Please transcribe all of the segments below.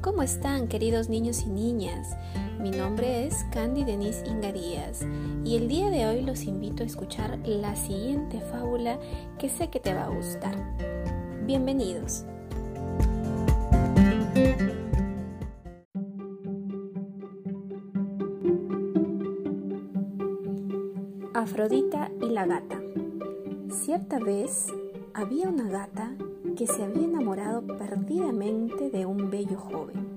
¿Cómo están queridos niños y niñas? Mi nombre es Candy Denise Ingarías y el día de hoy los invito a escuchar la siguiente fábula que sé que te va a gustar. Bienvenidos. Afrodita y la gata. Cierta vez había una gata que se había enamorado perdidamente de un bello joven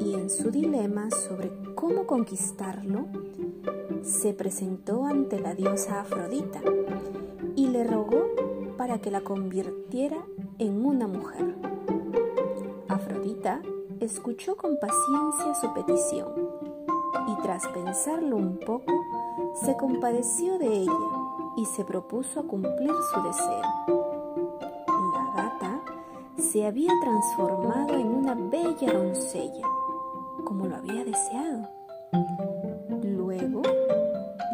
y en su dilema sobre cómo conquistarlo, se presentó ante la diosa Afrodita y le rogó para que la convirtiera en una mujer. Afrodita escuchó con paciencia su petición y tras pensarlo un poco, se compadeció de ella y se propuso a cumplir su deseo. Se había transformado en una bella doncella, como lo había deseado. Luego,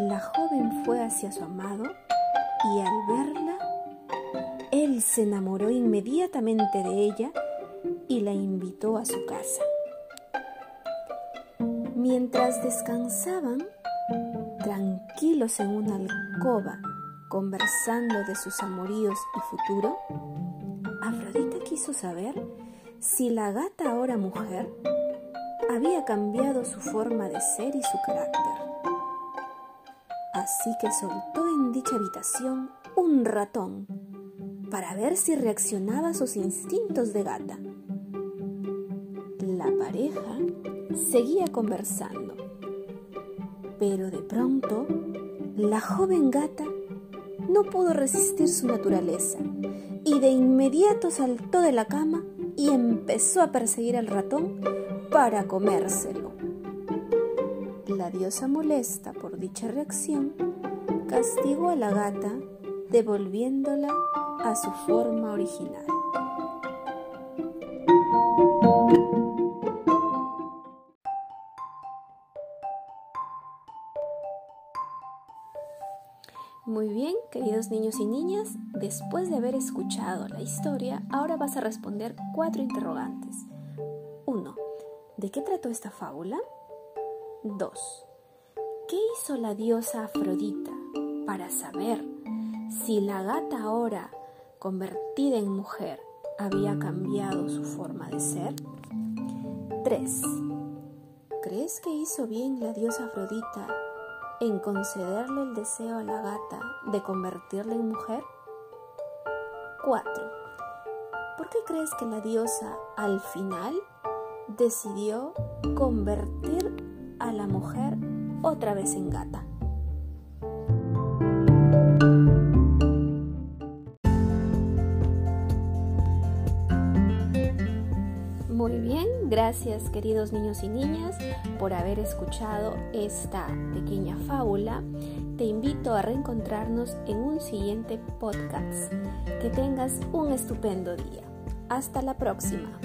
la joven fue hacia su amado y al verla, él se enamoró inmediatamente de ella y la invitó a su casa. Mientras descansaban, tranquilos en una alcoba, conversando de sus amoríos y futuro, Afrodita quiso saber si la gata ahora mujer había cambiado su forma de ser y su carácter. Así que soltó en dicha habitación un ratón para ver si reaccionaba a sus instintos de gata. La pareja seguía conversando, pero de pronto la joven gata no pudo resistir su naturaleza y de inmediato saltó de la cama y empezó a perseguir al ratón para comérselo. La diosa molesta por dicha reacción castigó a la gata devolviéndola a su forma original. Muy bien, queridos niños y niñas, después de haber escuchado la historia, ahora vas a responder cuatro interrogantes. 1. ¿De qué trató esta fábula? 2. ¿Qué hizo la diosa Afrodita para saber si la gata ahora, convertida en mujer, había cambiado su forma de ser? 3. ¿Crees que hizo bien la diosa Afrodita en concederle el deseo a la gata de convertirla en mujer? 4. ¿Por qué crees que la diosa al final decidió convertir a la mujer otra vez en gata? Muy bien, gracias queridos niños y niñas por haber escuchado esta pequeña fábula. Te invito a reencontrarnos en un siguiente podcast. Que tengas un estupendo día. Hasta la próxima.